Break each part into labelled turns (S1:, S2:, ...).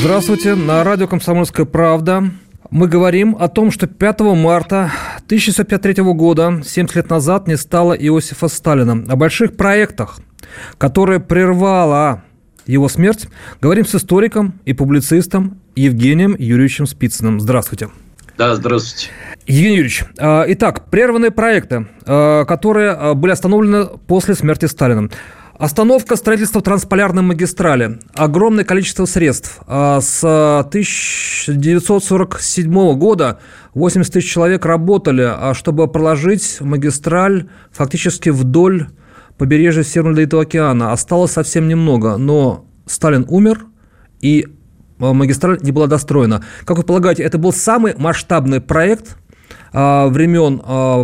S1: Здравствуйте, на радио «Комсомольская правда». Мы говорим о том, что 5 марта 1953 года, 70 лет назад, не стало Иосифа Сталина. О больших проектах, которые прервала его смерть, говорим с историком и публицистом Евгением Юрьевичем Спицыным. Здравствуйте.
S2: Да, здравствуйте.
S1: Евгений Юрьевич, а, итак, прерванные проекты, а, которые а, были остановлены после смерти Сталина. Остановка строительства трансполярной магистрали. Огромное количество средств. А, с 1947 года 80 тысяч человек работали, а, чтобы проложить магистраль фактически вдоль побережья Северного Ледовитого океана. Осталось совсем немного, но Сталин умер, и а, магистраль не была достроена. Как вы полагаете, это был самый масштабный проект времен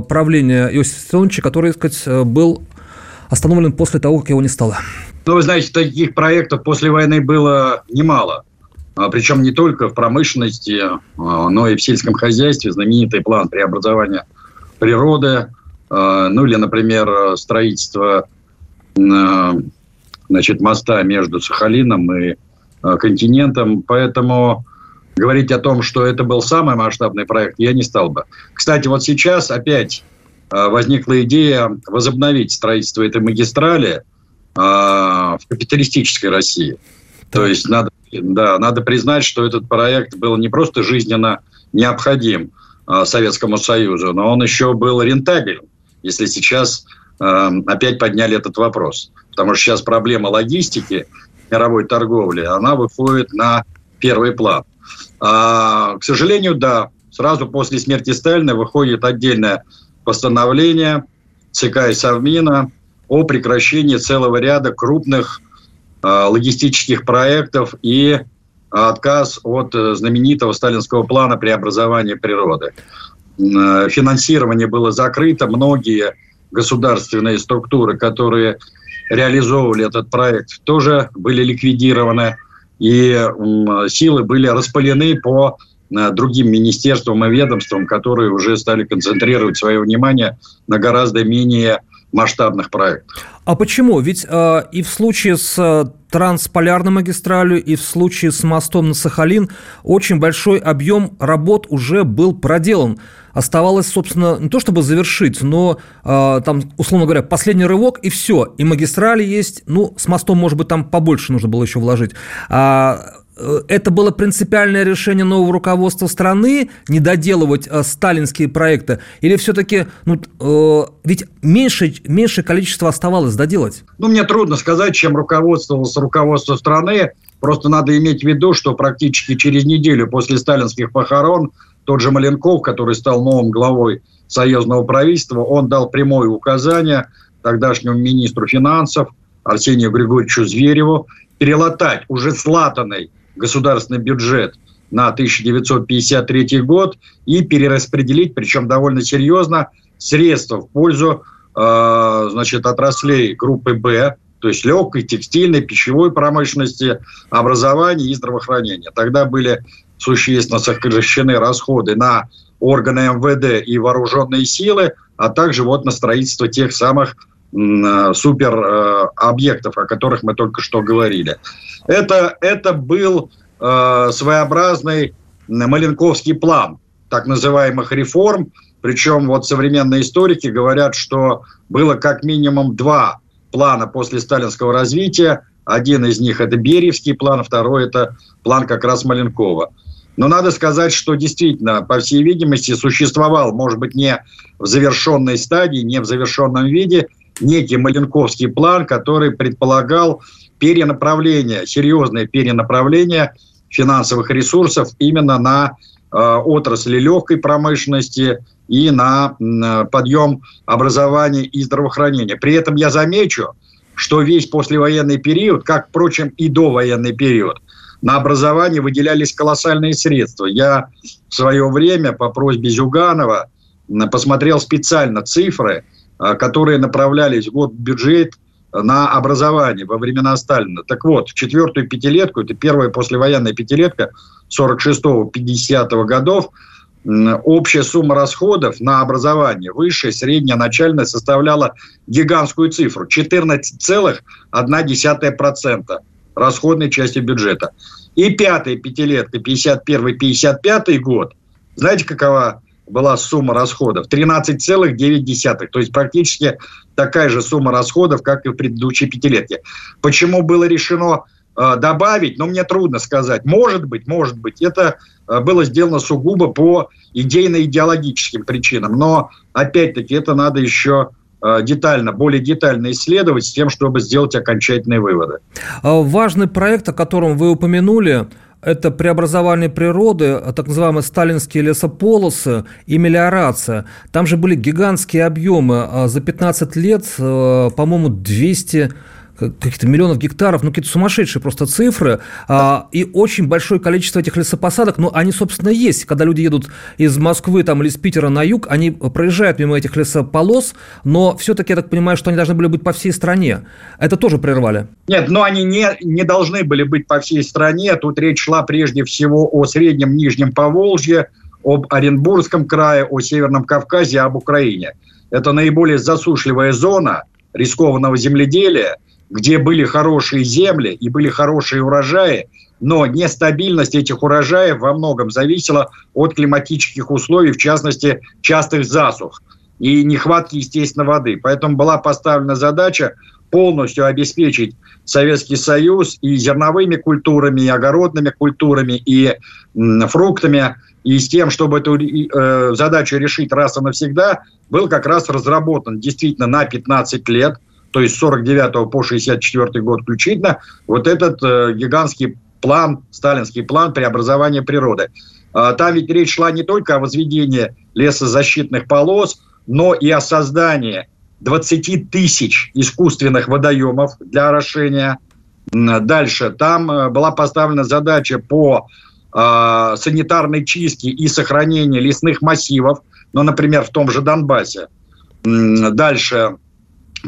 S1: правления Иосифа Виссарионовича, который, так сказать, был остановлен после того, как его не стало?
S2: Ну, вы знаете, таких проектов после войны было немало. А, Причем не только в промышленности, а, но и в сельском хозяйстве. Знаменитый план преобразования природы. А, ну или, например, строительство значит, моста между Сахалином и континентом. Поэтому говорить о том, что это был самый масштабный проект, я не стал бы. Кстати, вот сейчас опять возникла идея возобновить строительство этой магистрали а, в капиталистической России. То есть надо, да, надо признать, что этот проект был не просто жизненно необходим а, Советскому Союзу, но он еще был рентабелен, если сейчас опять подняли этот вопрос. Потому что сейчас проблема логистики мировой торговли, она выходит на первый план. А, к сожалению, да, сразу после смерти Сталина выходит отдельная постановление ЦК и Совмина о прекращении целого ряда крупных э, логистических проектов и отказ от э, знаменитого сталинского плана преобразования природы. Э, финансирование было закрыто, многие государственные структуры, которые реализовывали этот проект, тоже были ликвидированы, и силы были распылены по другим министерствам и ведомствам, которые уже стали концентрировать свое внимание на гораздо менее масштабных проектах.
S1: А почему? Ведь э, и в случае с э, трансполярной магистралью, и в случае с мостом на Сахалин очень большой объем работ уже был проделан. Оставалось, собственно, не то чтобы завершить, но э, там, условно говоря, последний рывок и все. И магистрали есть, ну, с мостом, может быть, там побольше нужно было еще вложить. А это было принципиальное решение нового руководства страны не доделывать э, сталинские проекты? Или все-таки, ну, э, ведь меньше, меньшее количество оставалось доделать?
S2: Ну, мне трудно сказать, чем руководствовалось руководство страны. Просто надо иметь в виду, что практически через неделю после сталинских похорон тот же Маленков, который стал новым главой союзного правительства, он дал прямое указание тогдашнему министру финансов Арсению Григорьевичу Звереву перелатать уже слатанный государственный бюджет на 1953 год и перераспределить, причем довольно серьезно, средства в пользу э, значит, отраслей группы «Б», то есть легкой, текстильной, пищевой промышленности, образования и здравоохранения. Тогда были существенно сокращены расходы на органы МВД и вооруженные силы, а также вот на строительство тех самых супер э, объектов, о которых мы только что говорили. Это, это был э, своеобразный Маленковский план так называемых реформ, причем вот современные историки говорят, что было как минимум два плана после сталинского развития. Один из них это Бериевский план, второй это план как раз Маленкова. Но надо сказать, что действительно, по всей видимости, существовал, может быть, не в завершенной стадии, не в завершенном виде, некий Маленковский план, который предполагал перенаправление, серьезное перенаправление финансовых ресурсов именно на э, отрасли легкой промышленности и на э, подъем образования и здравоохранения. При этом я замечу, что весь послевоенный период, как, впрочем, и довоенный период, на образование выделялись колоссальные средства. Я в свое время по просьбе Зюганова посмотрел специально цифры, которые направлялись в год бюджет на образование во времена Сталина. Так вот, в четвертую пятилетку, это первая послевоенная пятилетка 46-50 годов, общая сумма расходов на образование, высшее, среднее, начальное, составляла гигантскую цифру – 14,1% расходной части бюджета. И пятая пятилетка, 51-55 год, знаете, какова была сумма расходов? 13,9. То есть практически такая же сумма расходов, как и в предыдущей пятилетке. Почему было решено э, добавить? Ну, мне трудно сказать. Может быть, может быть. Это э, было сделано сугубо по идейно-идеологическим причинам. Но, опять-таки, это надо еще э, детально, более детально исследовать с тем, чтобы сделать окончательные выводы.
S1: А важный проект, о котором вы упомянули, это преобразование природы, так называемые сталинские лесополосы и мелиорация. Там же были гигантские объемы. А за 15 лет, э, по-моему, 200 каких-то миллионов гектаров, ну, какие-то сумасшедшие просто цифры, а, и очень большое количество этих лесопосадок, ну, они, собственно, есть. Когда люди едут из Москвы там, или из Питера на юг, они проезжают мимо этих лесополос, но все-таки, я так понимаю, что они должны были быть по всей стране. Это тоже прервали?
S2: Нет, но они не, не должны были быть по всей стране. Тут речь шла прежде всего о Среднем Нижнем Поволжье, об Оренбургском крае, о Северном Кавказе, об Украине. Это наиболее засушливая зона рискованного земледелия – где были хорошие земли и были хорошие урожаи, но нестабильность этих урожаев во многом зависела от климатических условий, в частности, частых засух и нехватки естественной воды. Поэтому была поставлена задача полностью обеспечить Советский Союз и зерновыми культурами, и огородными культурами, и фруктами, и с тем, чтобы эту э, задачу решить раз и навсегда, был как раз разработан действительно на 15 лет – то есть с 49 по 64 год включительно, вот этот э, гигантский план, сталинский план преобразования природы. Э, там ведь речь шла не только о возведении лесозащитных полос, но и о создании 20 тысяч искусственных водоемов для орошения. Дальше. Там э, была поставлена задача по э, санитарной чистке и сохранению лесных массивов, ну, например, в том же Донбассе. Дальше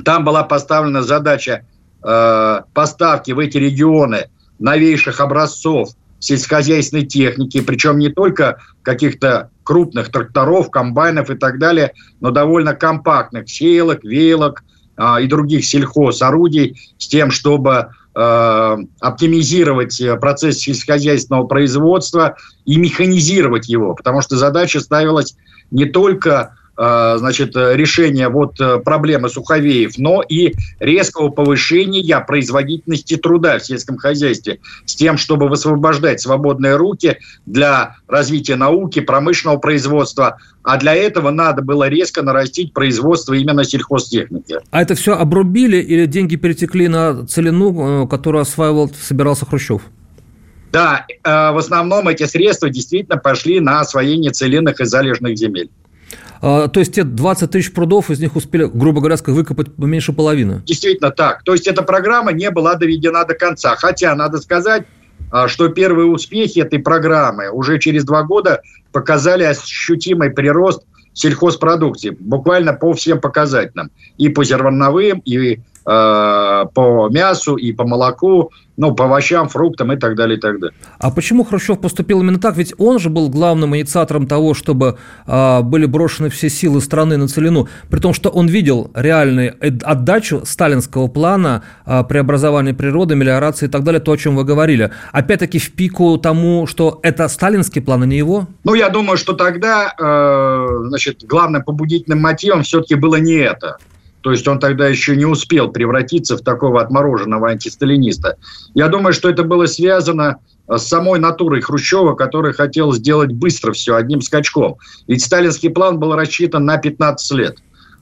S2: там была поставлена задача э, поставки в эти регионы новейших образцов сельскохозяйственной техники, причем не только каких-то крупных тракторов, комбайнов и так далее, но довольно компактных сеялок, веялок э, и других сельхозорудий с тем, чтобы э, оптимизировать процесс сельскохозяйственного производства и механизировать его, потому что задача ставилась не только Э, значит, решения вот э, проблемы суховеев, но и резкого повышения производительности труда в сельском хозяйстве с тем, чтобы высвобождать свободные руки для развития науки, промышленного производства. А для этого надо было резко нарастить производство именно сельхозтехники.
S1: А это все обрубили или деньги перетекли на целину, э, которую осваивал, собирался Хрущев?
S2: Да, в основном эти средства действительно пошли на освоение целинных и залежных земель.
S1: А, то есть те 20 тысяч прудов, из них успели, грубо говоря, выкопать меньше половины.
S2: Действительно так. То есть эта программа не была доведена до конца. Хотя, надо сказать, а, что первые успехи этой программы уже через два года показали ощутимый прирост сельхозпродукции, буквально по всем показателям. И по зерновым, и Э, по мясу и по молоку, ну, по овощам, фруктам и так далее, и так далее.
S1: А почему Хрущев поступил именно так? Ведь он же был главным инициатором того, чтобы а, были брошены все силы страны на целину, при том, что он видел реальную отдачу сталинского плана а, преобразования природы, мелиорации и так далее, то, о чем вы говорили. Опять-таки в пику тому, что это сталинский план, а не его?
S2: Ну, я думаю, что тогда, э, значит, главным побудительным мотивом все-таки было не это. То есть он тогда еще не успел превратиться в такого отмороженного антисталиниста. Я думаю, что это было связано э, с самой натурой Хрущева, который хотел сделать быстро все, одним скачком. Ведь сталинский план был рассчитан на 15 лет.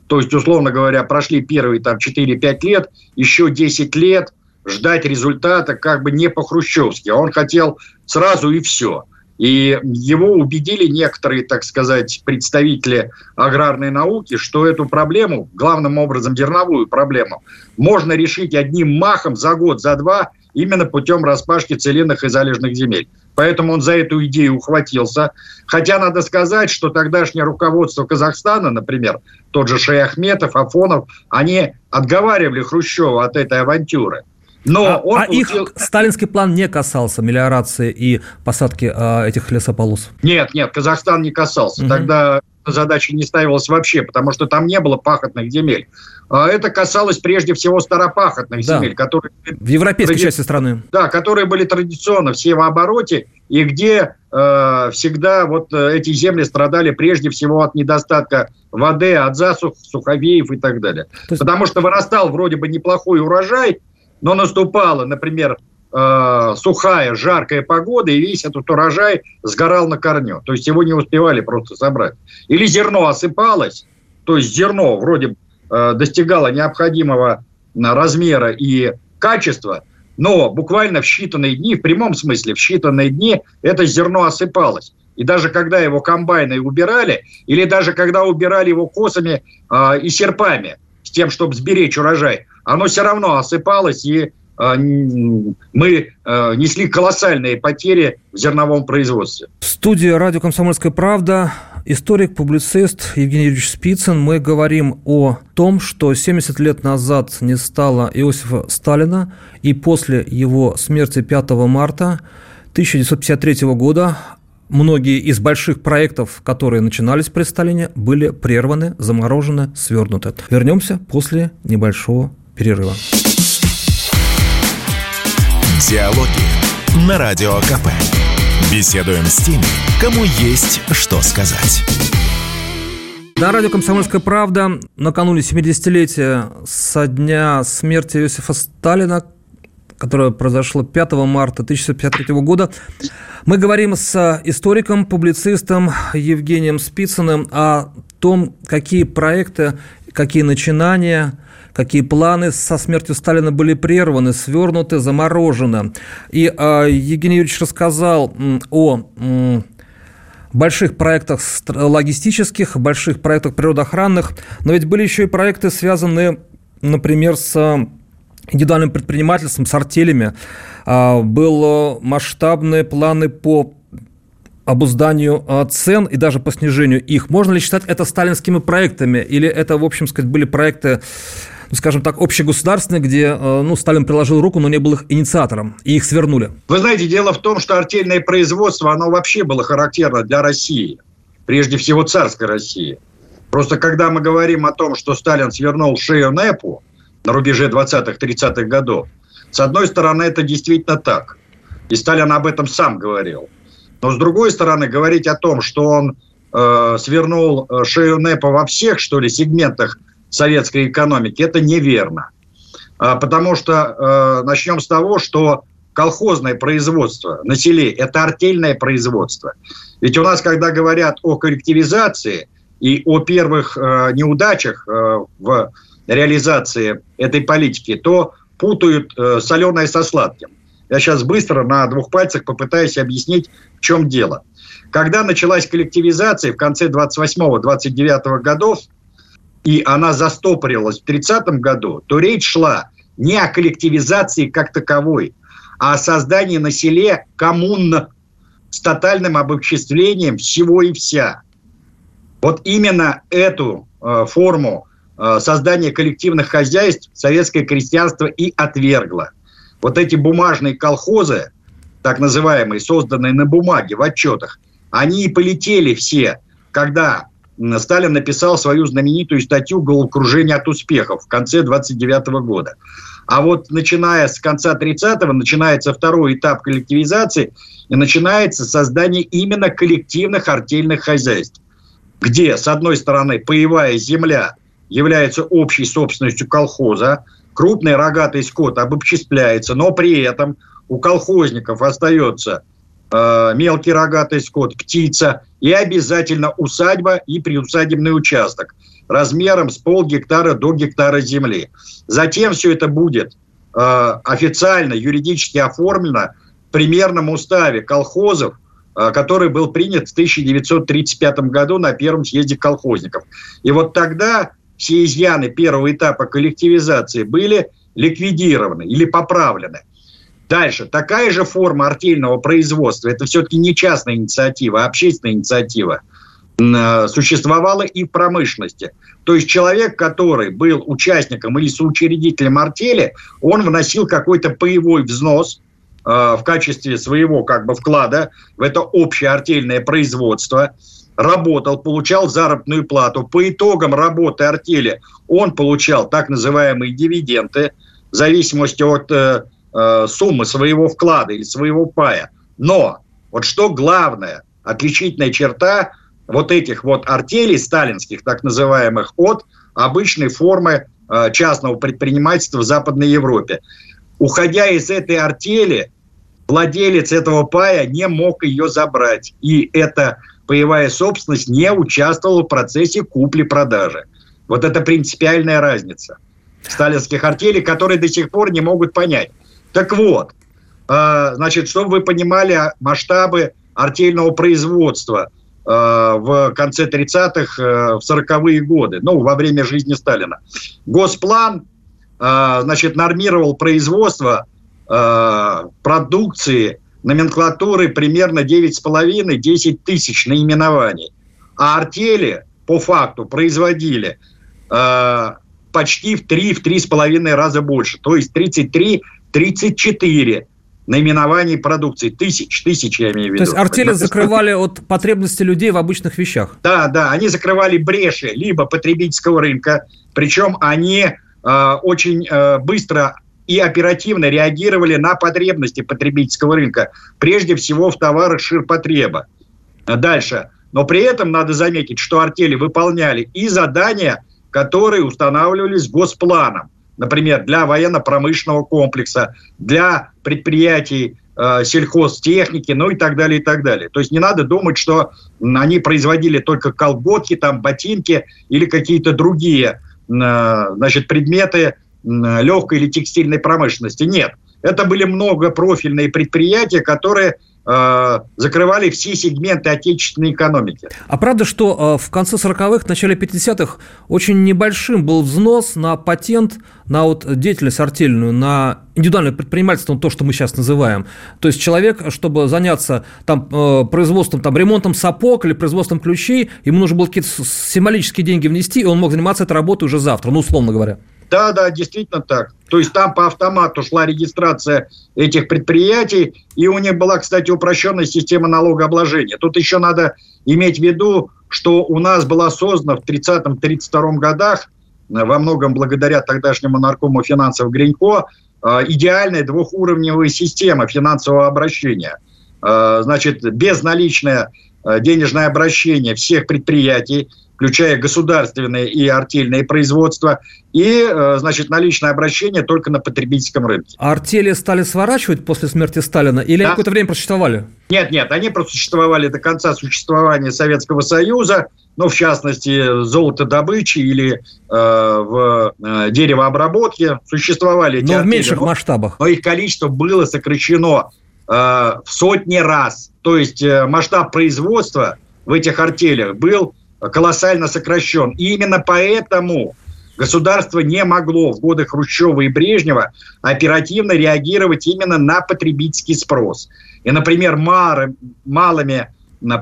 S2: То есть, условно говоря, прошли первые там 4-5 лет, еще 10 лет ждать результата как бы не по-хрущевски. Он хотел сразу и все – и его убедили некоторые, так сказать, представители аграрной науки, что эту проблему, главным образом зерновую проблему, можно решить одним махом за год, за два, именно путем распашки целинных и залежных земель. Поэтому он за эту идею ухватился. Хотя надо сказать, что тогдашнее руководство Казахстана, например, тот же Шаяхметов, Афонов, они отговаривали Хрущева от этой авантюры.
S1: Но а, он а получил... их сталинский план не касался мелиорации и посадки а, этих лесополос?
S2: Нет, нет, Казахстан не касался. Угу. Тогда задача не ставилась вообще, потому что там не было пахотных земель. А это касалось прежде всего старопахотных да. земель, которые...
S1: В европейской тради... части страны.
S2: Да, которые были традиционно в севообороте, и где э, всегда вот э, эти земли страдали прежде всего от недостатка воды, от засух, суховеев и так далее. Есть... Потому что вырастал вроде бы неплохой урожай, но наступала, например, э, сухая, жаркая погода, и весь этот урожай сгорал на корню. То есть его не успевали просто собрать. Или зерно осыпалось, то есть зерно вроде э, достигало необходимого размера и качества, но буквально в считанные дни, в прямом смысле, в считанные дни это зерно осыпалось. И даже когда его комбайны убирали, или даже когда убирали его косами э, и серпами, с тем, чтобы сберечь урожай, оно все равно осыпалось, и а, мы а, несли колоссальные потери в зерновом производстве.
S1: В студии радио «Комсомольская правда» историк-публицист Евгений Юрьевич Спицын. Мы говорим о том, что 70 лет назад не стало Иосифа Сталина, и после его смерти 5 марта 1953 года многие из больших проектов, которые начинались при Сталине, были прерваны, заморожены, свернуты. Вернемся после небольшого перерыва.
S3: Диалоги на Радио КП. Беседуем с теми, кому есть что сказать.
S1: На радио «Комсомольская правда» накануне 70-летия со дня смерти Иосифа Сталина, которое произошло 5 марта 1953 года, мы говорим с историком, публицистом Евгением Спицыным о том, какие проекты, какие начинания – какие планы со смертью Сталина были прерваны, свернуты, заморожены. И э, Евгений Юрьевич рассказал о больших проектах логистических, больших проектах природоохранных, но ведь были еще и проекты, связанные, например, с индивидуальным предпринимательством, с артелями. А, Были масштабные планы по обузданию а, цен и даже по снижению их. Можно ли считать это сталинскими проектами? Или это, в общем сказать, были проекты ну, скажем так, общегосударственные, где э, ну, Сталин приложил руку, но не был их инициатором, и их свернули.
S2: Вы знаете, дело в том, что артельное производство, оно вообще было характерно для России, прежде всего царской России. Просто когда мы говорим о том, что Сталин свернул шею НЭПу на рубеже 20-30-х годов, с одной стороны, это действительно так. И Сталин об этом сам говорил. Но с другой стороны, говорить о том, что он э, свернул э, шею НЭПа во всех, что ли, сегментах советской экономики, это неверно. А, потому что э, начнем с того, что колхозное производство на селе – это артельное производство. Ведь у нас, когда говорят о коллективизации и о первых э, неудачах э, в реализации этой политики, то путают соленое со сладким. Я сейчас быстро на двух пальцах попытаюсь объяснить, чем дело. Когда началась коллективизация в конце 28-29 годов, и она застопорилась в 30 году, то речь шла не о коллективизации как таковой, а о создании на селе коммун с тотальным обобществлением всего и вся. Вот именно эту э, форму э, создания коллективных хозяйств советское крестьянство и отвергло. Вот эти бумажные колхозы, так называемые, созданные на бумаге в отчетах, они и полетели все, когда Сталин написал свою знаменитую статью «Головокружение от успехов» в конце 29 года. А вот начиная с конца 30-го, начинается второй этап коллективизации, и начинается создание именно коллективных артельных хозяйств, где, с одной стороны, паевая земля является общей собственностью колхоза, крупный рогатый скот обобществляется, но при этом у колхозников остается Э, мелкий рогатый скот, птица и обязательно усадьба и приусадебный участок размером с полгектара до гектара земли. Затем все это будет э, официально, юридически оформлено в примерном уставе колхозов, э, который был принят в 1935 году на первом съезде колхозников. И вот тогда все изъяны первого этапа коллективизации были ликвидированы или поправлены. Дальше. Такая же форма артельного производства, это все-таки не частная инициатива, а общественная инициатива, э, существовала и в промышленности. То есть человек, который был участником или соучредителем артели, он вносил какой-то паевой взнос э, в качестве своего как бы вклада в это общее артельное производство, работал, получал заработную плату. По итогам работы артели он получал так называемые дивиденды, в зависимости от э, э, суммы своего вклада или своего пая. Но вот что главное, отличительная черта вот этих вот артелей сталинских, так называемых, от обычной формы э, частного предпринимательства в Западной Европе. Уходя из этой артели, владелец этого пая не мог ее забрать. И эта паевая собственность не участвовала в процессе купли-продажи. Вот это принципиальная разница сталинских артелей, которые до сих пор не могут понять. Так вот, э, значит, чтобы вы понимали масштабы артельного производства э, в конце 30-х, э, в 40-е годы, ну, во время жизни Сталина. Госплан, значит, нормировал производство продукции номенклатуры примерно 9,5-10 тысяч наименований. А артели по факту производили почти в 3-3,5 раза больше. То есть 33 34 наименований продукции. Тысяч, тысяч, я имею в виду.
S1: То есть артели закрывали от потребности людей в обычных вещах?
S2: Да, да, они закрывали бреши либо потребительского рынка, причем они э, очень э, быстро и оперативно реагировали на потребности потребительского рынка, прежде всего в товарах ширпотреба. Дальше. Но при этом надо заметить, что артели выполняли и задания, которые устанавливались госпланом например, для военно-промышленного комплекса, для предприятий э, сельхозтехники, ну и так далее, и так далее. То есть не надо думать, что они производили только колготки, там, ботинки или какие-то другие э, значит, предметы э, легкой или текстильной промышленности. Нет. Это были многопрофильные предприятия, которые закрывали все сегменты отечественной экономики.
S1: А правда, что э, в конце 40-х, начале 50-х очень небольшим был взнос на патент на вот деятельность артельную, на индивидуальное предпринимательство, то, что мы сейчас называем. То есть человек, чтобы заняться там, э, производством, там, ремонтом сапог или производством ключей, ему нужно было какие-то символические деньги внести, и он мог заниматься этой работой уже завтра, ну, условно говоря.
S2: Да, да, действительно так. То есть там по автомату шла регистрация этих предприятий, и у них была, кстати, упрощенная система налогообложения. Тут еще надо иметь в виду, что у нас была создана в 30-32 годах, э, во многом благодаря тогдашнему наркому финансов Гринько, э, идеальная двухуровневая система финансового обращения. Э, значит, безналичное денежное обращение всех предприятий – включая государственное и артельное производство, и, э, значит, наличное обращение только на потребительском рынке.
S1: А артели стали сворачивать после смерти Сталина или да. какое-то время просуществовали?
S2: Нет, нет, они просуществовали до конца существования Советского Союза, ну, в частности, золотодобычи или э, в э, деревообработке существовали
S1: Но артели, в меньших но, масштабах.
S2: Но их количество было сокращено э, в сотни раз. То есть э, масштаб производства в этих артелях был колоссально сокращен. И именно поэтому государство не могло в годы Хрущева и Брежнева оперативно реагировать именно на потребительский спрос. И, например, малыми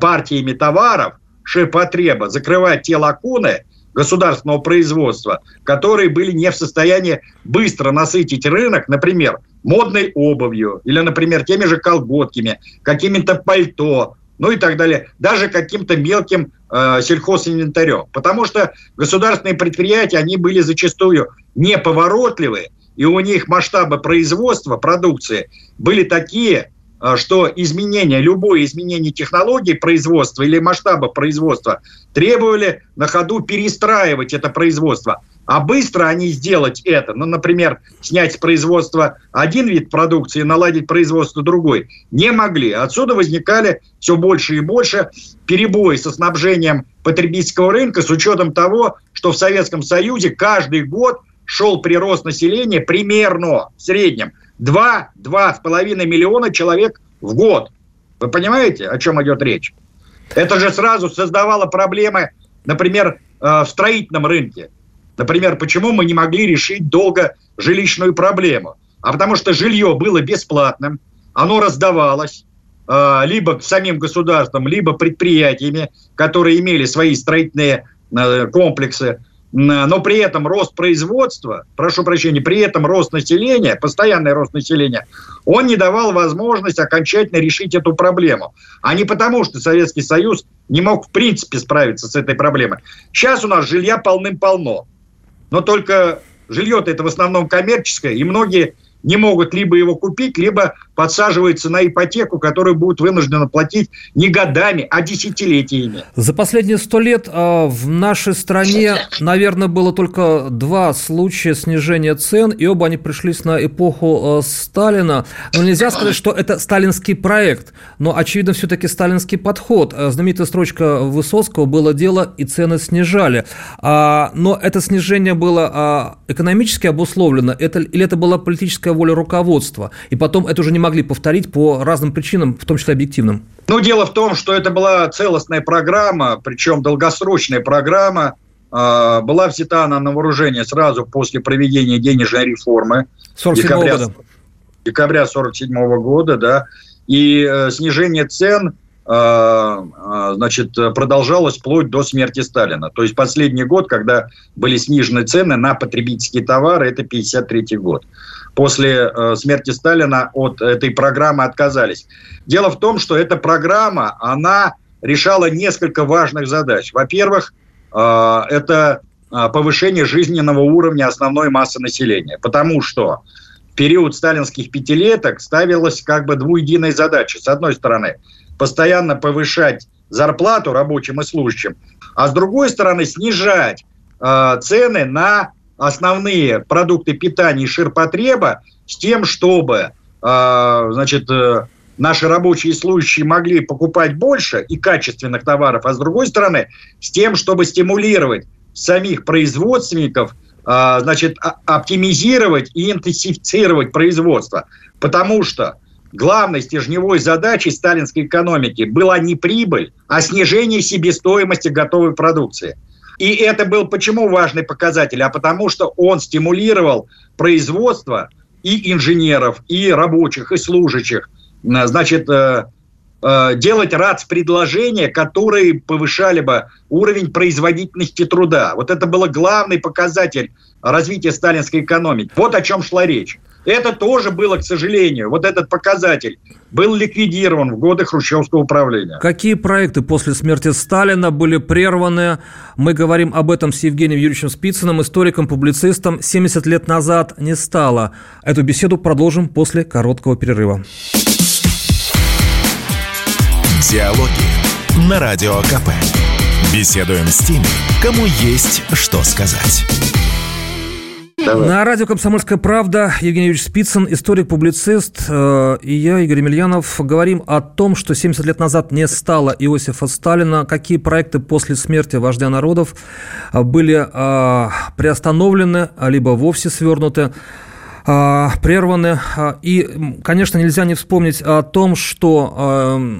S2: партиями товаров ширпотреба закрывать те лакуны государственного производства, которые были не в состоянии быстро насытить рынок, например, модной обувью или, например, теми же колготками, какими-то пальто, ну и так далее, даже каким-то мелким э, сельхозинвентарем. Потому что государственные предприятия, они были зачастую неповоротливые, и у них масштабы производства продукции были такие, э, что изменение, любое изменение технологий производства или масштаба производства требовали на ходу перестраивать это производство – а быстро они сделать это, ну, например, снять с производства один вид продукции и наладить производство другой, не могли. Отсюда возникали все больше и больше перебои со снабжением потребительского рынка с учетом того, что в Советском Союзе каждый год шел прирост населения примерно в среднем 2-2,5 миллиона человек в год. Вы понимаете, о чем идет речь? Это же сразу создавало проблемы, например, э, в строительном рынке. Например, почему мы не могли решить долго жилищную проблему? А потому что жилье было бесплатным, оно раздавалось э, либо самим государством, либо предприятиями, которые имели свои строительные э, комплексы но при этом рост производства, прошу прощения, при этом рост населения, постоянный рост населения, он не давал возможность окончательно решить эту проблему. А не потому, что Советский Союз не мог в принципе справиться с этой проблемой. Сейчас у нас жилья полным-полно. Но только жилье-то это в основном коммерческое, и многие не могут либо его купить, либо подсаживаются на ипотеку, которую будут вынуждены платить не годами, а десятилетиями.
S1: За последние сто лет э, в нашей стране, наверное, было только два случая снижения цен, и оба они пришлись на эпоху э, Сталина. Но нельзя сказать, что это сталинский проект, но, очевидно, все-таки сталинский подход. Э, знаменитая строчка Высоцкого «Было дело, и цены снижали». А, но это снижение было а, экономически обусловлено, это, или это была политическая воля руководства? И потом это уже не могли повторить по разным причинам, в том числе объективным?
S2: Ну, дело в том, что это была целостная программа, причем долгосрочная программа, а, была взята она на вооружение сразу после проведения денежной реформы. 47 декабря, года. Декабря 47 года, да. И э, снижение цен а, значит, продолжалось вплоть до смерти Сталина. То есть последний год, когда были снижены цены на потребительские товары, это 53 год после э, смерти Сталина от этой программы отказались. Дело в том, что эта программа, она решала несколько важных задач. Во-первых, э, это э, повышение жизненного уровня основной массы населения, потому что в период сталинских пятилеток ставилась как бы двуединая задача. С одной стороны, постоянно повышать зарплату рабочим и служащим, а с другой стороны, снижать э, цены на основные продукты питания и ширпотреба с тем, чтобы э, значит, э, наши рабочие и служащие могли покупать больше и качественных товаров, а с другой стороны, с тем, чтобы стимулировать самих производственников, э, значит, оптимизировать и интенсифицировать производство. Потому что главной стержневой задачей сталинской экономики была не прибыль, а снижение себестоимости готовой продукции – и это был почему важный показатель? А потому что он стимулировал производство и инженеров, и рабочих, и служащих. Значит, э, делать РАЦ-предложения, которые повышали бы уровень производительности труда. Вот это был главный показатель развития сталинской экономики. Вот о чем шла речь. Это тоже было, к сожалению, вот этот показатель был ликвидирован в годы хрущевского управления.
S1: Какие проекты после смерти Сталина были прерваны? Мы говорим об этом с Евгением Юрьевичем Спицыным, историком, публицистом. 70 лет назад не стало. Эту беседу продолжим после короткого перерыва.
S3: Диалоги на Радио КП. Беседуем с теми, кому есть что сказать.
S1: Давай. На радио «Комсомольская правда» Евгений Юрьевич Спицын, историк-публицист, э, и я, Игорь Емельянов, говорим о том, что 70 лет назад не стало Иосифа Сталина, какие проекты после смерти вождя народов э, были э, приостановлены, либо вовсе свернуты прерваны. И, конечно, нельзя не вспомнить о том, что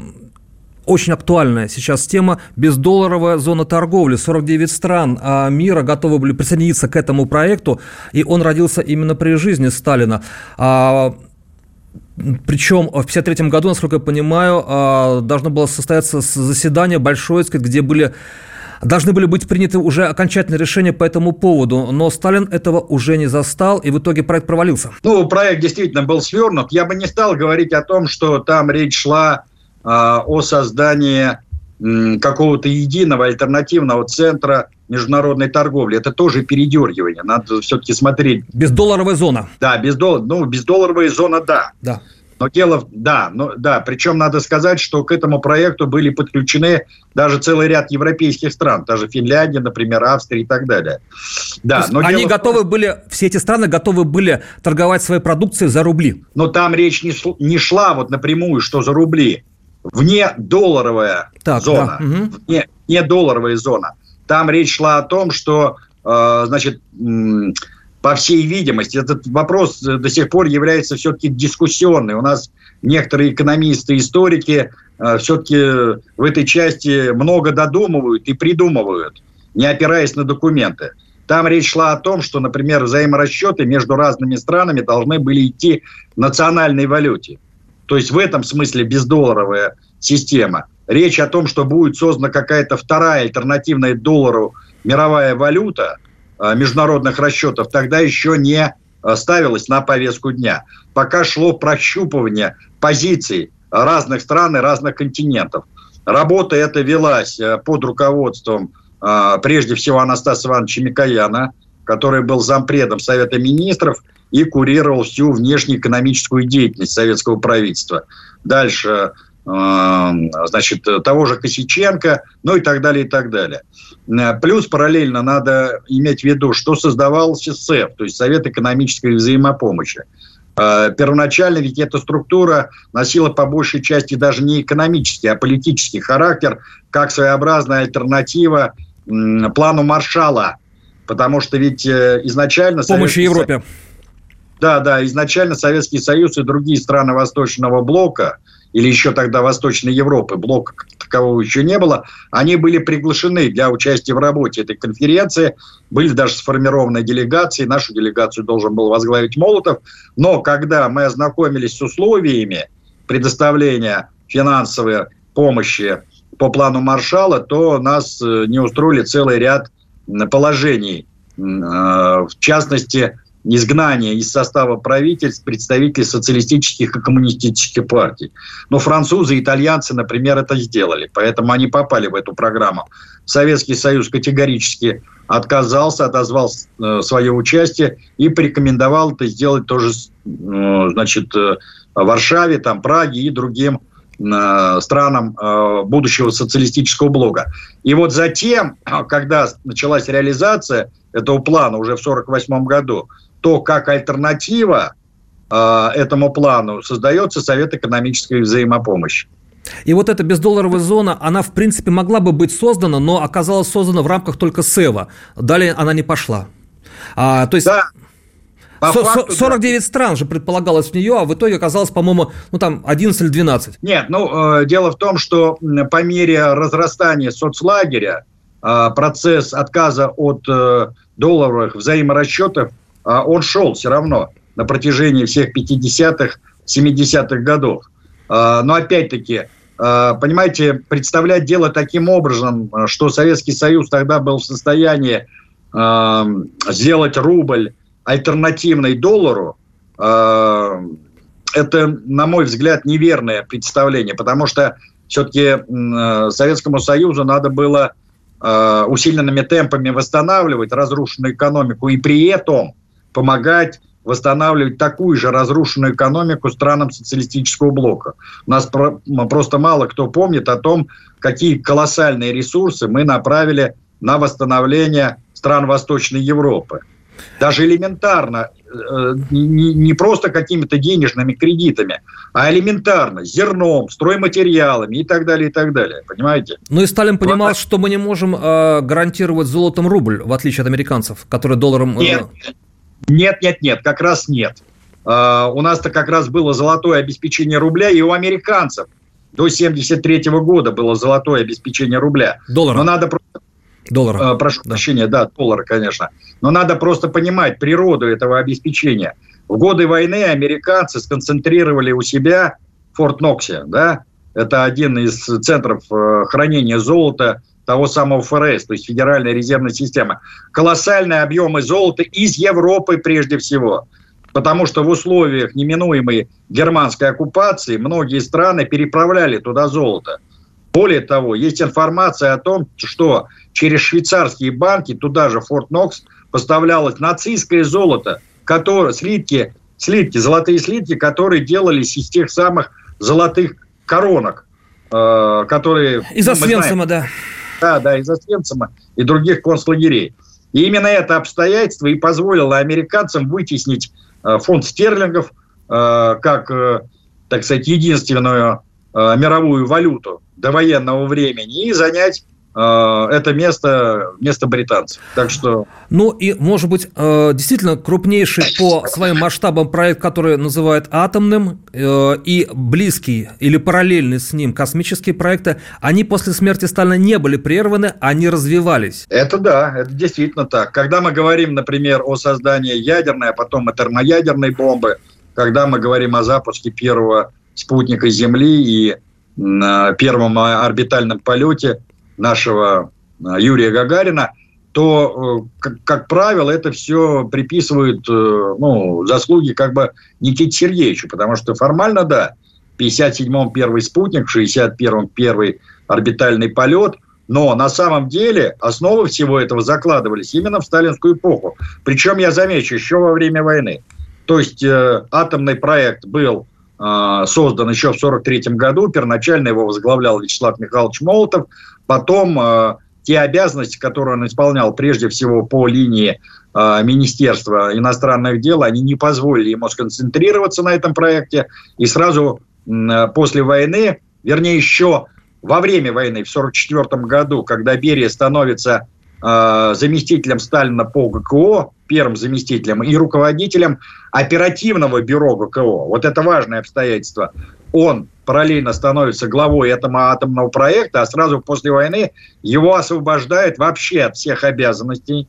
S1: очень актуальная сейчас тема – бездолларовая зона торговли. 49 стран а, мира готовы были присоединиться к этому проекту, и он родился именно при жизни Сталина. А, причем в 1953 году, насколько я понимаю, а, должно было состояться заседание большое, где были должны были быть приняты уже окончательные решения по этому поводу, но Сталин этого уже не застал, и в итоге проект провалился.
S2: Ну, проект действительно был свернут. Я бы не стал говорить о том, что там речь шла о создании какого-то единого альтернативного центра международной торговли. Это тоже передергивание. Надо все-таки смотреть.
S1: Бездолларовая зона.
S2: Да, бездоллар, ну, бездолларовая зона, да.
S1: Да.
S2: Но дело, да, но, да, причем надо сказать, что к этому проекту были подключены даже целый ряд европейских стран, даже Финляндия, например, Австрия и так далее.
S1: Да, но они готовы том, были, все эти страны готовы были торговать своей продукцией за рубли.
S2: Но там речь не, не шла вот напрямую, что за рубли вне долларовая так, зона, да. угу. вне, вне долларовая зона. Там речь шла о том, что, э, значит, по всей видимости, этот вопрос до сих пор является все-таки дискуссионный. У нас некоторые экономисты, историки э, все-таки в этой части много додумывают и придумывают, не опираясь на документы. Там речь шла о том, что, например, взаиморасчеты между разными странами должны были идти в национальной валюте. То есть в этом смысле бездолларовая система. Речь о том, что будет создана какая-то вторая альтернативная доллару мировая валюта а, международных расчетов, тогда еще не а, ставилась на повестку дня. Пока шло прощупывание позиций разных стран и разных континентов. Работа эта велась а, под руководством прежде всего Анастаса Ивановича Микояна, который был зампредом Совета Министров и курировал всю внешнеэкономическую деятельность советского правительства. Дальше Эм, значит, того же Косиченко, ну и так далее, и так далее. Э, плюс параллельно надо иметь в виду, что создавался СЭФ, то есть Совет экономической взаимопомощи. Э, первоначально ведь эта структура носила по большей части даже не экономический, а политический характер, как своеобразная альтернатива плану Маршала. Потому что ведь э, изначально...
S1: Помощи Европе.
S2: Да, да, изначально Советский Союз и другие страны Восточного блока – или еще тогда Восточной Европы, блока такового еще не было, они были приглашены для участия в работе этой конференции, были даже сформированы делегации, нашу делегацию должен был возглавить Молотов, но когда мы ознакомились с условиями предоставления финансовой помощи по плану Маршала, то нас э, не устроили целый ряд положений. Э, в частности, изгнание из состава правительств представителей социалистических и коммунистических партий. Но французы и итальянцы, например, это сделали, поэтому они попали в эту программу. Советский Союз категорически отказался, отозвал э, свое участие и порекомендовал это сделать тоже э, значит, э, Варшаве, там, Праге и другим странам будущего социалистического блока. И вот затем, когда началась реализация этого плана уже в 1948 году, то как альтернатива э, этому плану создается Совет экономической взаимопомощи.
S1: И вот эта бездолларовая зона, она, в принципе, могла бы быть создана, но оказалась создана в рамках только СЭВа. Далее она не пошла. А, то есть... Да. 49 да. стран же предполагалось в нее, а в итоге оказалось, по-моему, ну там 11 или 12.
S2: Нет, ну э, дело в том, что по мере разрастания соцлагеря э, процесс отказа от э, долларовых взаиморасчетов он шел все равно на протяжении всех 50-х, 70-х годов. А, но опять-таки, а, понимаете, представлять дело таким образом, что Советский Союз тогда был в состоянии сделать рубль альтернативной доллару, это, на мой взгляд, неверное представление, потому что все-таки Советскому Союзу надо было усиленными темпами восстанавливать разрушенную экономику и при этом помогать восстанавливать такую же разрушенную экономику странам социалистического блока. У нас про, просто мало кто помнит о том, какие колоссальные ресурсы мы направили на восстановление стран Восточной Европы. Даже элементарно, э, не, не просто какими-то денежными кредитами, а элементарно, зерном, стройматериалами и так далее, и так далее. Понимаете?
S1: Ну и Сталин понимал, вот. что мы не можем э, гарантировать золотом рубль, в отличие от американцев, которые долларом...
S2: Э, нет, нет, нет, нет, как раз нет. Uh, у нас-то как раз было золотое обеспечение рубля, и у американцев до 73 года было золотое обеспечение рубля.
S1: Доллара.
S2: Но надо просто...
S1: Доллара.
S2: Uh, прошу да. прощения, да, доллара, конечно. Но надо просто понимать природу этого обеспечения. В годы войны американцы сконцентрировали у себя Форт Ноксе, да, это один из центров э, хранения золота того самого ФРС, то есть Федеральной резервной системы, колоссальные объемы золота из Европы прежде всего. Потому что в условиях неминуемой германской оккупации многие страны переправляли туда золото. Более того, есть информация о том, что через швейцарские банки туда же, Форт Нокс, поставлялось нацистское золото, которое, слитки, слитки, золотые слитки, которые делались из тех самых золотых коронок, э, которые...
S1: Из ну, Освенцима, да.
S2: Да, да, из Освенцима и других концлагерей. И именно это обстоятельство и позволило американцам вытеснить э, фонд стерлингов э, как, э, так сказать, единственную мировую валюту до военного времени и занять Э, это место, место британцев. Так что...
S1: Ну и, может быть, э, действительно крупнейший по своим масштабам проект, который называют атомным, э, и близкий или параллельный с ним космические проекты, они после смерти Сталина не были прерваны, они развивались.
S2: Это да, это действительно так. Когда мы говорим, например, о создании ядерной, а потом и термоядерной бомбы, когда мы говорим о запуске первого спутника Земли и первом орбитальном полете – нашего э, Юрия Гагарина, то, э, как, как правило, это все приписывают э, ну, заслуги как бы Никите Сергеевичу, потому что формально, да, в 57-м первый спутник, в 61-м первый орбитальный полет, но на самом деле основы всего этого закладывались именно в сталинскую эпоху. Причем, я замечу, еще во время войны. То есть э, атомный проект был создан еще в 1943 году, первоначально его возглавлял Вячеслав Михайлович Молотов, Потом э, те обязанности, которые он исполнял прежде всего по линии э, Министерства иностранных дел, они не позволили ему сконцентрироваться на этом проекте. И сразу э, после войны, вернее, еще во время войны, в 1944 году, когда Берия становится э, заместителем Сталина по ГКО, первым заместителем и руководителем оперативного бюро ГКО. Вот это важное обстоятельство. Он параллельно становится главой этого атомного проекта, а сразу после войны его освобождают вообще от всех обязанностей,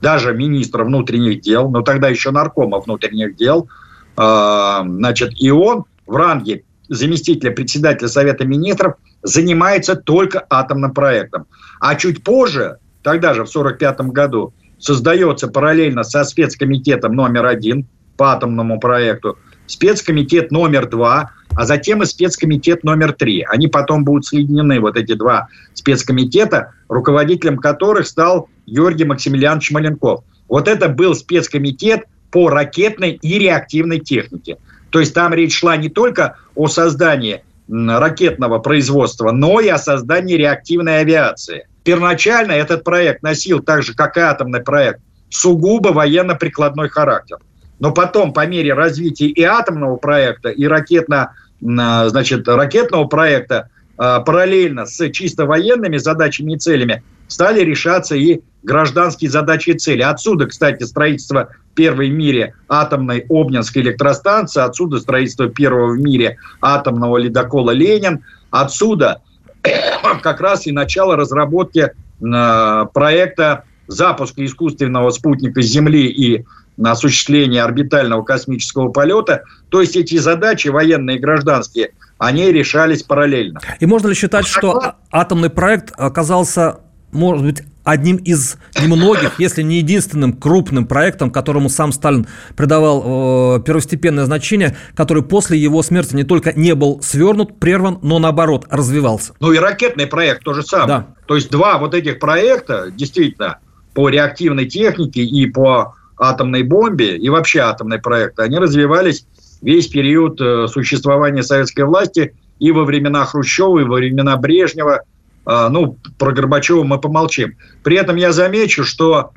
S2: даже министра внутренних дел, но тогда еще наркома внутренних дел, а, значит, и он в ранге заместителя председателя Совета Министров занимается только атомным проектом. А чуть позже, тогда же в 1945 году, создается параллельно со спецкомитетом номер один по атомному проекту, спецкомитет номер два – а затем и спецкомитет номер три. Они потом будут соединены, вот эти два спецкомитета, руководителем которых стал Георгий Максимилианович Маленков. Вот это был спецкомитет по ракетной и реактивной технике. То есть там речь шла не только о создании ракетного производства, но и о создании реактивной авиации. Первоначально этот проект носил, так же как и атомный проект, сугубо военно-прикладной характер. Но потом, по мере развития и атомного проекта, и ракетно а, значит, ракетного проекта а, параллельно с чисто военными задачами и целями стали решаться и гражданские задачи и цели. Отсюда, кстати, строительство первой в мире атомной Обнинской электростанции, отсюда строительство первого в мире атомного ледокола «Ленин», отсюда как раз и начало разработки а, проекта запуска искусственного спутника Земли и на осуществление орбитального космического полета. То есть эти задачи, военные и гражданские, они решались параллельно.
S1: И можно ли считать, что атомный проект оказался, может быть, одним из немногих, если не единственным крупным проектом, которому сам Сталин придавал э, первостепенное значение, который после его смерти не только не был свернут, прерван, но наоборот развивался.
S2: Ну и ракетный проект то же самое. Да. То есть два вот этих проекта, действительно, по реактивной технике и по атомной бомбе и вообще атомные проекты, они развивались весь период э, существования советской власти и во времена Хрущева, и во времена Брежнева. А, ну, про Горбачева мы помолчим. При этом я замечу, что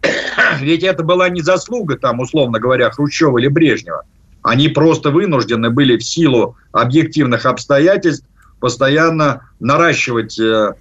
S2: ведь это была не заслуга, там, условно говоря, Хрущева или Брежнева. Они просто вынуждены были в силу объективных обстоятельств постоянно наращивать э,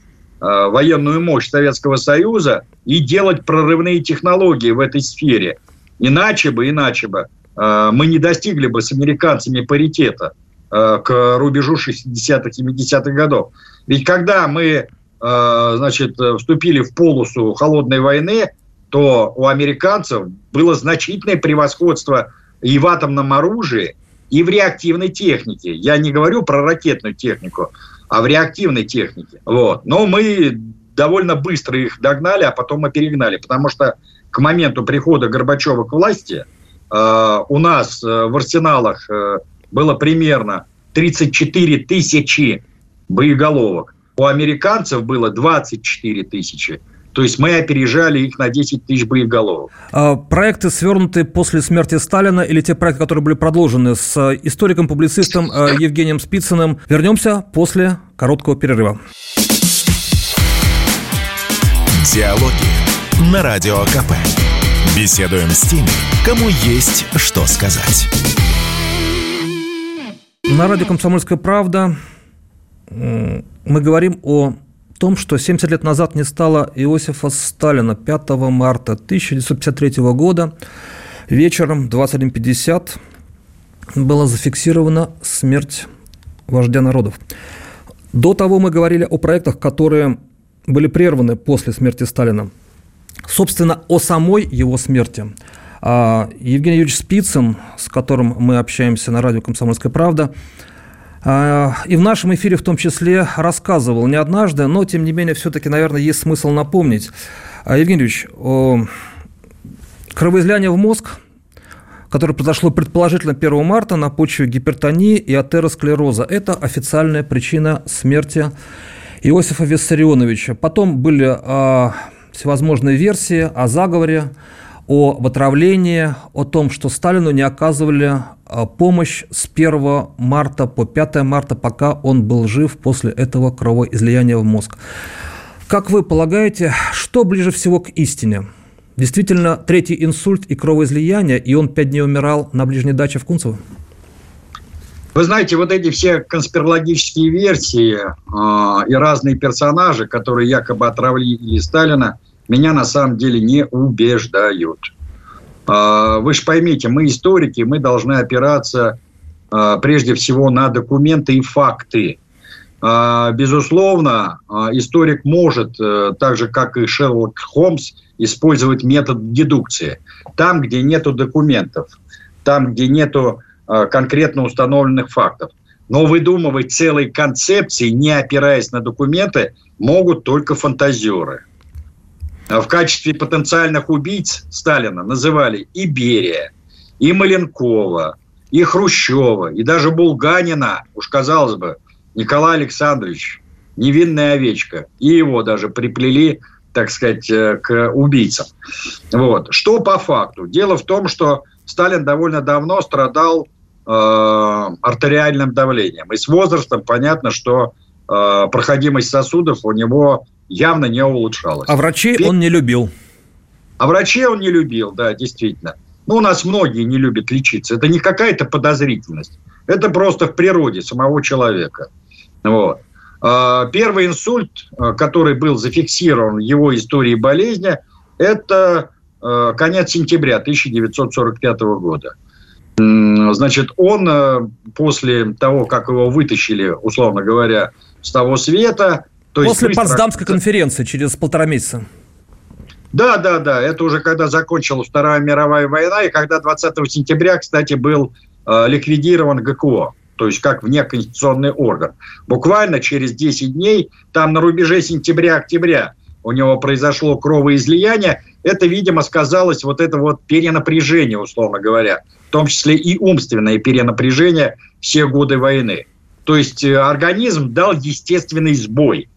S2: Э, военную мощь Советского Союза и делать прорывные технологии в этой сфере. Иначе бы, иначе бы э, мы не достигли бы с американцами паритета э, к рубежу 60-х, 70-х годов. Ведь когда мы значит, вступили в полосу холодной войны, то у американцев было значительное превосходство и в атомном оружии, и в реактивной технике. Я не говорю про ракетную технику, а в реактивной технике. Вот. Но мы довольно быстро их догнали, а потом мы перегнали, потому что к моменту прихода Горбачева к власти э, у нас э, в арсеналах э, было примерно 34 тысячи боеголовок. У американцев было 24 тысячи. То есть мы опережали их на 10 тысяч боеголовок.
S1: А проекты свернуты после смерти Сталина или те проекты, которые были продолжены с историком-публицистом э, Евгением Спицыным? Вернемся после короткого перерыва.
S3: Диалоги на Радио КП. Беседуем с теми, кому есть что сказать.
S1: На радио «Комсомольская правда» мы говорим о том, что 70 лет назад не стало Иосифа Сталина 5 марта 1953 года вечером 21.50 была зафиксирована смерть вождя народов. До того мы говорили о проектах, которые были прерваны после смерти Сталина. Собственно, о самой его смерти. А, Евгений Юрьевич Спицын, с которым мы общаемся на радио «Комсомольская правда», и в нашем эфире в том числе рассказывал не однажды, но, тем не менее, все-таки, наверное, есть смысл напомнить. А, Евгений Юрьевич, кровоизлияние в мозг, которое произошло предположительно 1 марта на почве гипертонии и атеросклероза, это официальная причина смерти Иосифа Виссарионовича. Потом были всевозможные версии о заговоре, о отравлении, о том, что Сталину не оказывали а, помощь с 1 марта по 5 марта, пока он был жив после этого кровоизлияния в мозг. Как вы полагаете, что ближе всего к истине? Действительно, третий инсульт и кровоизлияние, и он пять дней умирал на ближней даче в Кунцево?
S2: Вы знаете, вот эти все конспирологические версии э, и разные персонажи, которые якобы отравили Сталина, меня на самом деле не убеждают. Э, вы же поймите, мы историки, мы должны опираться э, прежде всего на документы и факты. Э, безусловно, историк может, э, так же как и Шерлок Холмс, использовать метод дедукции. Там, где нету документов, там, где нету Э, конкретно установленных фактов. Но выдумывать целые концепции, не опираясь на документы, могут только фантазеры. А в качестве потенциальных убийц Сталина называли и Берия, и Маленкова, и Хрущева, и даже Булганина, уж казалось бы, Николай Александрович, невинная овечка, и его даже приплели, так сказать, э, к убийцам. Вот. Что по факту? Дело в том, что Сталин довольно давно страдал Э, артериальным давлением. И с возрастом понятно, что э, проходимость сосудов у него явно не улучшалась.
S1: А врачей он не любил.
S2: А врачей он не любил, да, действительно. Ну, у нас многие не любят лечиться. Это не какая-то подозрительность. Это просто в природе самого человека. Вот. Э, первый инсульт, который был зафиксирован в его истории болезни, это конец сентября 1945 года. Значит, он э, после того, как его вытащили, условно говоря, с того света...
S1: То после есть Потсдамской конференции через полтора месяца.
S2: Да, да, да. Это уже когда закончилась Вторая мировая война, и когда 20 сентября, кстати, был э, ликвидирован ГКО, то есть как внеконституционный орган. Буквально через 10 дней, там на рубеже сентября-октября, у него произошло кровоизлияние, это, видимо, сказалось вот это вот перенапряжение, условно говоря, в том числе и умственное перенапряжение все годы войны. То есть э, организм дал естественный сбой.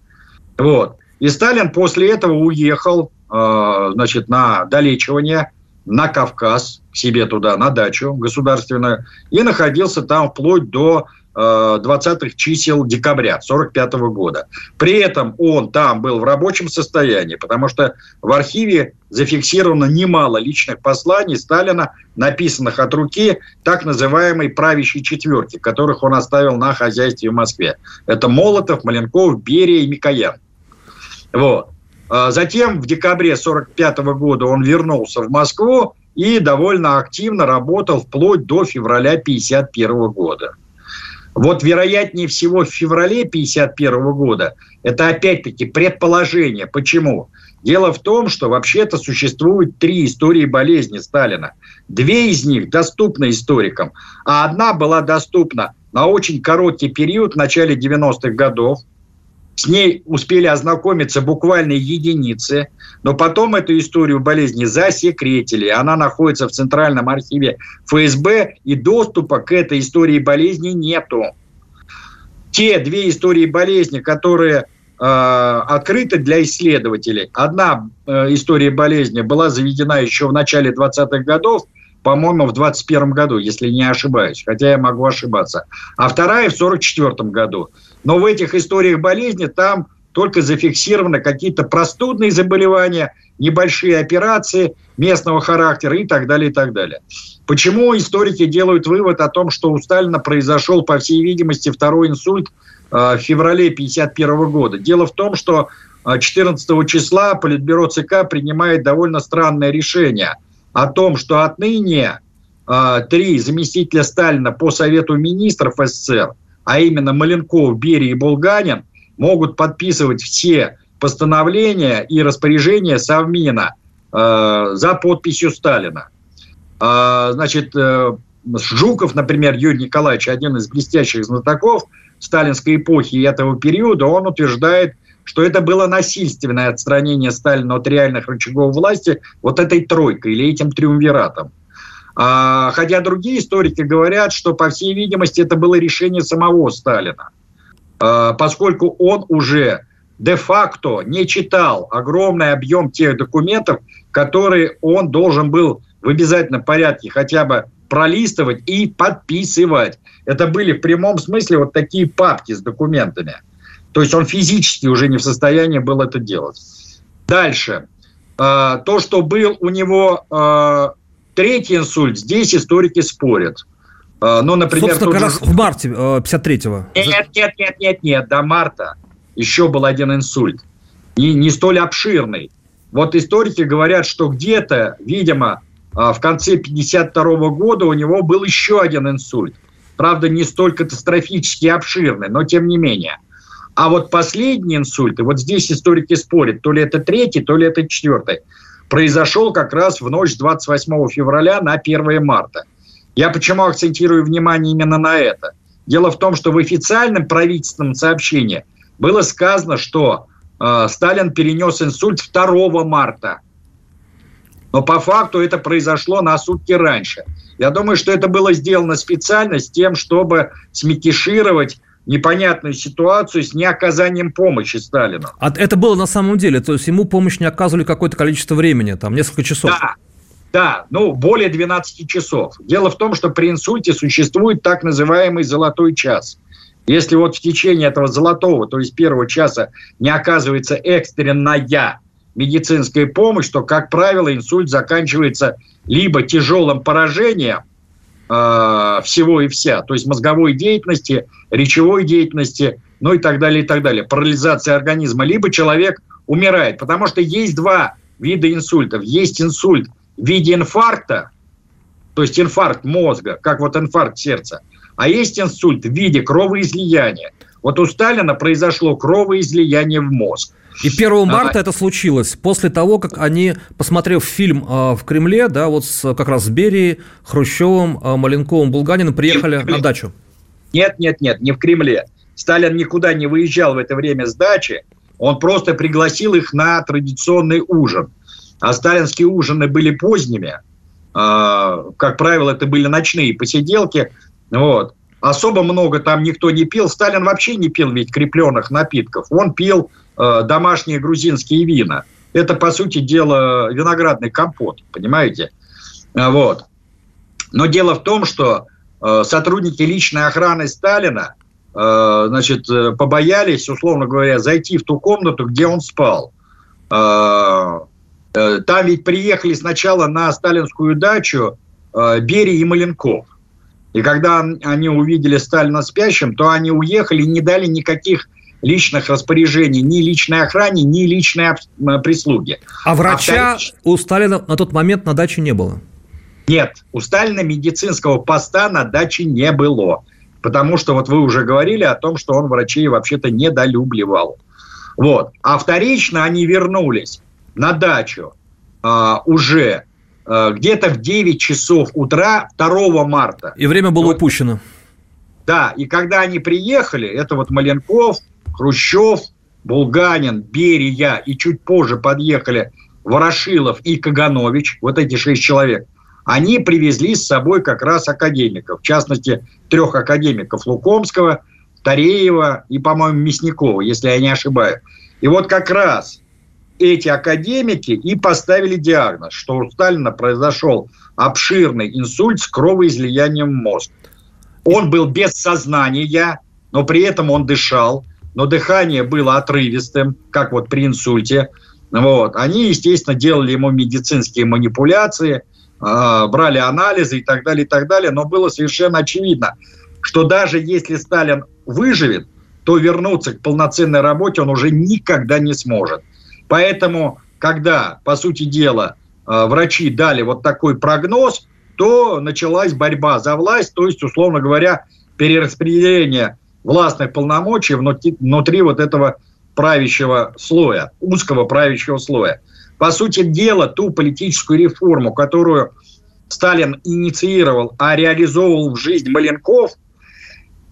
S2: Вот. И Сталин после этого уехал э, значит, на долечивание на Кавказ, к себе туда, на дачу государственную, и находился там вплоть до 20-х э, чисел декабря 1945 года. При этом он там был в рабочем состоянии, потому что в архиве зафиксировано немало личных посланий Сталина, написанных от руки так называемой правящей четверки, которых он оставил на хозяйстве в Москве. Это Молотов, Маленков, Берия и Микоян. Вот. А затем в декабре 1945 года он вернулся в Москву и довольно активно работал вплоть до февраля 1951 года. Вот вероятнее всего в феврале 1951 года это опять-таки предположение. Почему? Дело в том, что вообще-то существует три истории болезни Сталина. Две из них доступны историкам, а одна была доступна на очень короткий период в начале 90-х годов, с ней успели ознакомиться буквально единицы, но потом эту историю болезни засекретили. Она находится в Центральном архиве ФСБ, и доступа к этой истории болезни нету. Те две истории болезни, которые э, открыты для исследователей. Одна э, история болезни была заведена еще в начале 20-х годов, по-моему, в 21 году, если не ошибаюсь, хотя я могу ошибаться. А вторая в 44 году. Но в этих историях болезни там только зафиксированы какие-то простудные заболевания, небольшие операции местного характера и так далее, и так далее. Почему историки делают вывод о том, что у Сталина произошел, по всей видимости, второй инсульт в феврале 1951 года. Дело в том, что 14 числа Политбюро ЦК принимает довольно странное решение о том, что отныне три заместителя Сталина по Совету министров СССР, а именно Маленков, Берия и Булганин, могут подписывать все постановления и распоряжения Совмина э, за подписью Сталина. Э, значит, э, Жуков, например, Юрий Николаевич, один из блестящих знатоков сталинской эпохи и этого периода, он утверждает, что это было насильственное отстранение Сталина от реальных рычагов власти вот этой тройкой или этим триумвиратом. А, хотя другие историки говорят, что, по всей видимости, это было решение самого Сталина, а, поскольку он уже де-факто не читал огромный объем тех документов, которые он должен был в обязательном порядке хотя бы пролистывать и подписывать. Это были в прямом смысле вот такие папки с документами. То есть он физически уже не в состоянии был это делать. Дальше. А, то, что был у него третий инсульт, здесь историки спорят.
S1: А, ну, например, Собственно, как раз в марте 53-го.
S2: Нет, нет, нет, нет, нет, до марта еще был один инсульт. Не, не столь обширный. Вот историки говорят, что где-то, видимо, а, в конце 52 года у него был еще один инсульт. Правда, не столь катастрофически обширный, но тем не менее. А вот последний инсульт, и вот здесь историки спорят, то ли это третий, то ли это четвертый, произошел как раз в ночь с 28 февраля на 1 марта. Я почему акцентирую внимание именно на это? Дело в том, что в официальном правительственном сообщении – было сказано, что э, Сталин перенес инсульт 2 марта. Но по факту это произошло на сутки раньше. Я думаю, что это было сделано специально с тем, чтобы смекишировать непонятную ситуацию с неоказанием помощи Сталину.
S1: А это было на самом деле? То есть ему помощь не оказывали какое-то количество времени, там несколько часов?
S2: Да, да, ну, более 12 часов. Дело в том, что при инсульте существует так называемый «золотой час». Если вот в течение этого золотого, то есть первого часа не оказывается экстренная медицинская помощь, то, как правило, инсульт заканчивается либо тяжелым поражением э, всего и вся, то есть мозговой деятельности, речевой деятельности, ну и так далее, и так далее, парализация организма, либо человек умирает. Потому что есть два вида инсультов. Есть инсульт в виде инфаркта, то есть инфаркт мозга, как вот инфаркт сердца – а есть инсульт в виде кровоизлияния. Вот у Сталина произошло кровоизлияние в мозг.
S1: И 1 марта а, это случилось после того, как они, посмотрев фильм э, в Кремле, да, вот с, как раз с Берией, Хрущевым, э, Маленковым, Булганиным приехали на дачу.
S2: Нет, нет, нет, не в Кремле. Сталин никуда не выезжал в это время с дачи. Он просто пригласил их на традиционный ужин. А сталинские ужины были поздними. Э, как правило, это были ночные посиделки – вот. Особо много там никто не пил. Сталин вообще не пил ведь крепленных напитков. Он пил домашние грузинские вина. Это, по сути дела, виноградный компот, понимаете? Э, вот. Но дело в том, что э, сотрудники личной охраны Сталина э, значит, э, побоялись, условно говоря, зайти в ту комнату, где он спал. Э, э, там ведь приехали сначала на сталинскую дачу э, Берия и Маленков – и когда они увидели Сталина спящим, то они уехали и не дали никаких личных распоряжений ни личной охране, ни личной прислуги.
S1: А врача а у Сталина на тот момент на даче не было?
S2: Нет, у Сталина медицинского поста на даче не было. Потому что вот вы уже говорили о том, что он врачей вообще-то недолюбливал. Вот. А вторично они вернулись на дачу а, уже Э, где-то в 9 часов утра 2 марта.
S1: И время было вот, упущено.
S2: Да, и когда они приехали, это вот Маленков, Хрущев, Булганин, Берия и чуть позже подъехали Ворошилов и Каганович, вот эти шесть человек, они привезли с собой как раз академиков, в частности, трех академиков Лукомского, Тареева и, по-моему, Мясникова, если я не ошибаюсь. И вот как раз эти академики и поставили диагноз, что у Сталина произошел обширный инсульт с кровоизлиянием в мозг. Он был без сознания, но при этом он дышал, но дыхание было отрывистым, как вот при инсульте. Вот. Они, естественно, делали ему медицинские манипуляции, а, брали анализы и так далее, и так далее, но было совершенно очевидно, что даже если Сталин выживет, то вернуться к полноценной работе он уже никогда не сможет. Поэтому, когда, по сути дела, э, врачи дали вот такой прогноз, то началась борьба за власть, то есть, условно говоря, перераспределение властных полномочий внутри, внутри вот этого правящего слоя, узкого правящего слоя. По сути дела, ту политическую реформу, которую Сталин инициировал, а реализовывал в жизнь Маленков,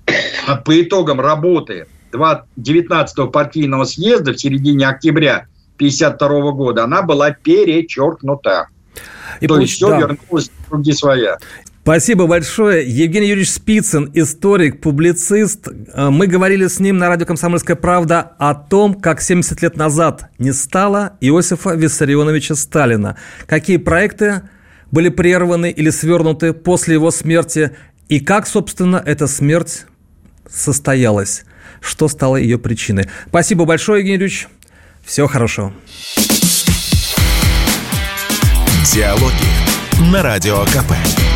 S2: по итогам работы 19-го партийного съезда в середине октября 1952 года, она была перечеркнута. И То есть все да. вернулось в круги своя.
S1: Спасибо большое. Евгений Юрьевич Спицын, историк, публицист. Э, мы говорили с ним на радио «Комсомольская правда» о том, как 70 лет назад не стало Иосифа Виссарионовича Сталина. Какие проекты были прерваны или свернуты после его смерти, и как, собственно, эта смерть состоялась, что стало ее причиной. Спасибо большое, Евгений Юрьевич. Всего хорошего.
S3: Диалоги на Радио КП.